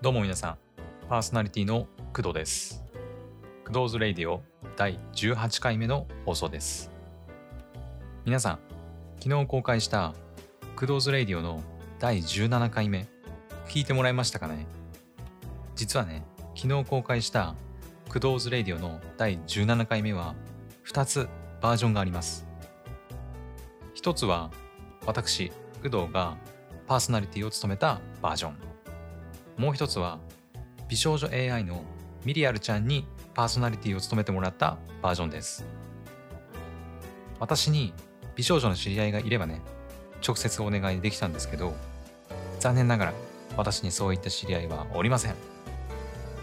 どうも皆さん、パーソナリティの工藤です。 Kudo's Radio 第18回目の放送です。皆さん、昨日公開した Kudo's Radio の第17回目、聞いてもらいましたかね？実はね、昨日公開した Kudo's Radio の第17回目は2つバージョンがあります。一つは私、工藤がパーソナリティを務めたバージョン。もう一つは美少女 AI のミリアルちゃんにパーソナリティを務めてもらったバージョンです。私に美少女の知り合いがいればね、直接お願いできたんですけど、残念ながら私にそういった知り合いはおりません。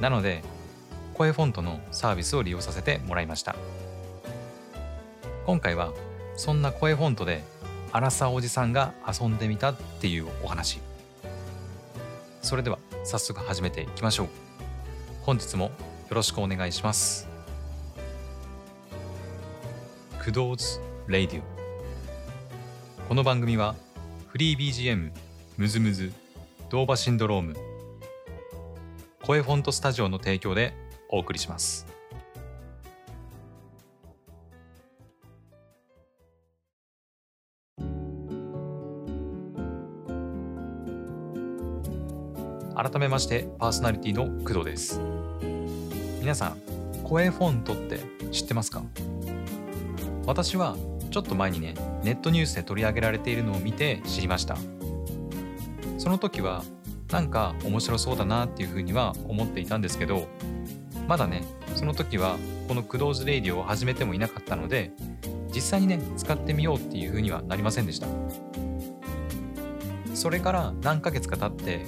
なので、声フォントのサービスを利用させてもらいました。今回はそんな CoeFont でアラサーおじさんが遊んでみたっていうお話。それでは早速始めていきましょう。本日もよろしくお願いします。 Kudo's Radio。この番組はフリー BGM、 MusMus、 DOVA-SYNDROME、 CoeFont STUDIO の提供でお送りします。改めましてパーソナリティの工藤です。皆さん声フォントって知ってますか？私はちょっと前にねネットニュースで取り上げられているのを見て知りました。その時はなんか面白そうだなっていうふうには思っていたんですけどまだねその時はこのクドーズレイディオを始めてもいなかったので実際にね使ってみようっていうふうにはなりませんでした。それから何ヶ月か経って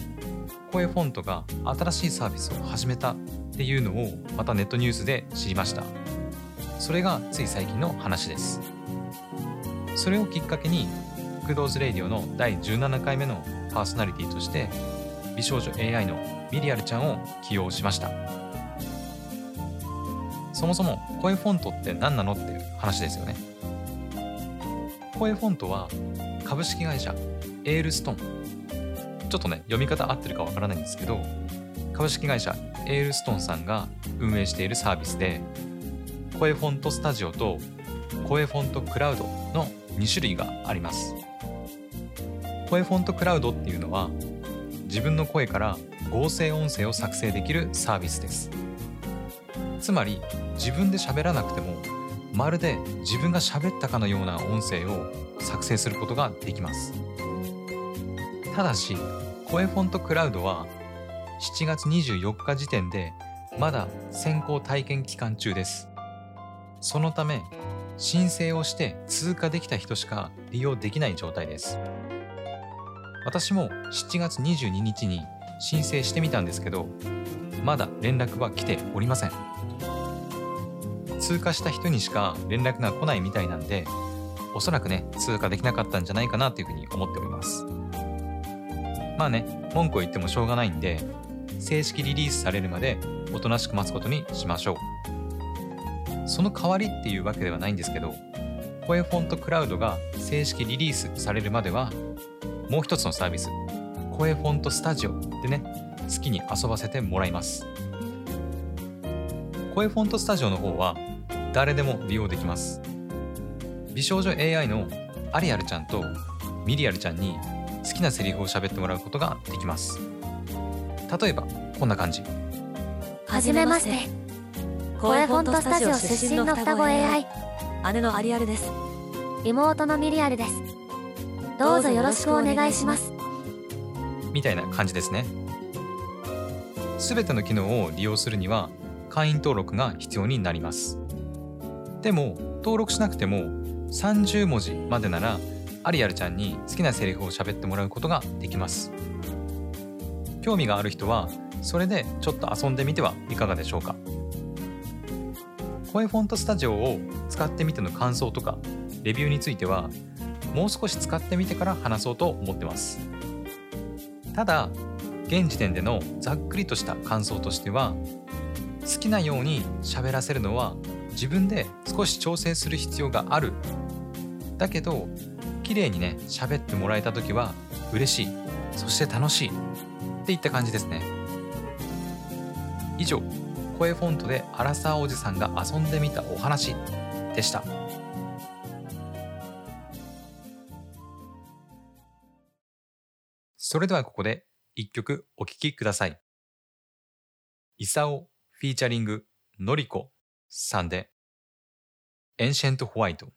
声フォントが新しいサービスを始めたっていうのをまたネットニュースで知りました。それがつい最近の話です。それをきっかけにクドーズレイディオの第17回目のパーソナリティとして美少女 AI のミリアルちゃんを起用しました。そもそも声フォントって何なのっていう話ですよね。声フォントは株式会社エールストン。ちょっとね、読み方合ってるかわからないんですけど、株式会社エールストンさんが運営しているサービスで、声フォントスタジオと声フォントクラウドの2種類があります。声フォントクラウドっていうのは、自分の声から合成音声を作成できるサービスです。つまり、自分で喋らなくても、まるで自分が喋ったかのような音声を作成することができます。ただし、声フォントクラウドは7月24日時点でまだ先行体験期間中です。そのため、申請をして通過できた人しか利用できない状態です。私も7月22日に申請してみたんですけど、まだ連絡は来ておりません。通過した人にしか連絡が来ないみたいなんで、おそらくね、通過できなかったんじゃないかなというふうに思っております。まあね、文句を言ってもしょうがないんで、正式リリースされるまでおとなしく待つことにしましょう。その代わりっていうわけではないんですけど、声フォントクラウドが正式リリースされるまでは、もう一つのサービス、声フォントスタジオでね、好きに遊ばせてもらいます。声フォントスタジオの方は誰でも利用できます。美少女 AI のアリアルちゃんとミリアルちゃんに好きなセリフを喋ってもらうことができます。例えばこんな感じ。はじめまして。声フォントスタジオ出身の双子 AI 姉のアリアルです。妹のミリアルです。どうぞよろしくお願いします。みたいな感じですね。すべての機能を利用するには会員登録が必要になります。でも登録しなくても30文字までならアリアルちゃんに好きなセリフを喋ってもらうことができます。興味がある人はそれでちょっと遊んでみてはいかがでしょうか。声フォントスタジオを使ってみての感想とかレビューについてはもう少し使ってみてから話そうと思ってます。ただ現時点でのざっくりとした感想としては好きなように喋らせるのは自分で少し調整する必要がある。だけど綺麗にね喋ってもらえた時は嬉しい。そして楽しい。っていった感じですね。以上声フォントでアラサーおじさんが遊んでみたお話でした。それではここで一曲お聴きください。イサオフィーチャリングノリコさんでエンシェントホワイト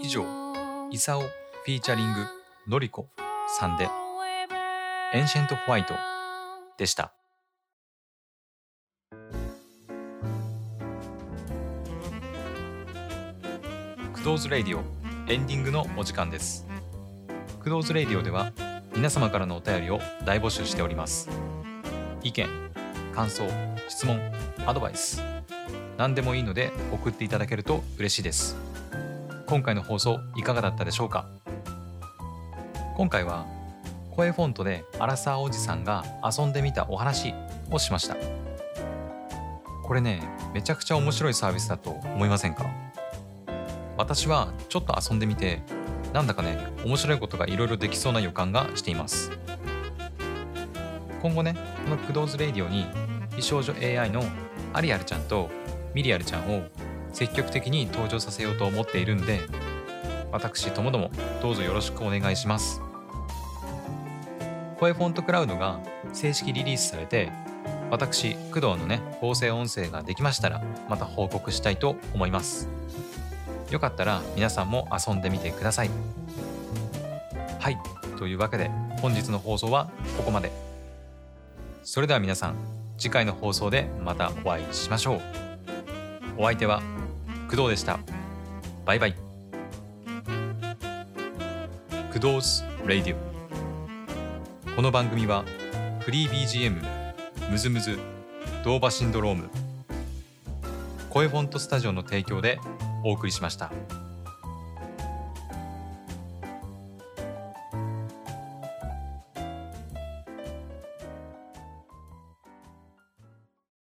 以上イサオ featuring ノリコさんで Ancient White でした Kudo's Radio エンディングのお時間です。 Kudo's Radio では皆様からのお便りを大募集しております。意見感想質問アドバイス何でもいいので送っていただけると嬉しいです。今回の放送いかがだったでしょうか？今回は声フォントでアラサーおじさんが遊んでみたお話をしました。これねめちゃくちゃ面白いサービスだと思いませんか？私はちょっと遊んでみてなんだかね面白いことがいろいろできそうな予感がしています。今後ねこの Kudo's Radio に美少女 AI のアリアルちゃんとミリアルちゃんを積極的に登場させようと思っているんで私ともどもどうぞよろしくお願いします。 CoeFont CLOUD が正式リリースされて私工藤のね合成音声ができましたらまた報告したいと思います。よかったら皆さんも遊んでみてください。はい。というわけで本日の放送はここまで。それでは皆さん次回の放送でまたお会いしましょう。お相手は工藤でした。バイバイ。工藤レイディオ。この番組はフリー BGM ムズムズドーバシンドローム。声フォントスタジオの提供でお送りしました。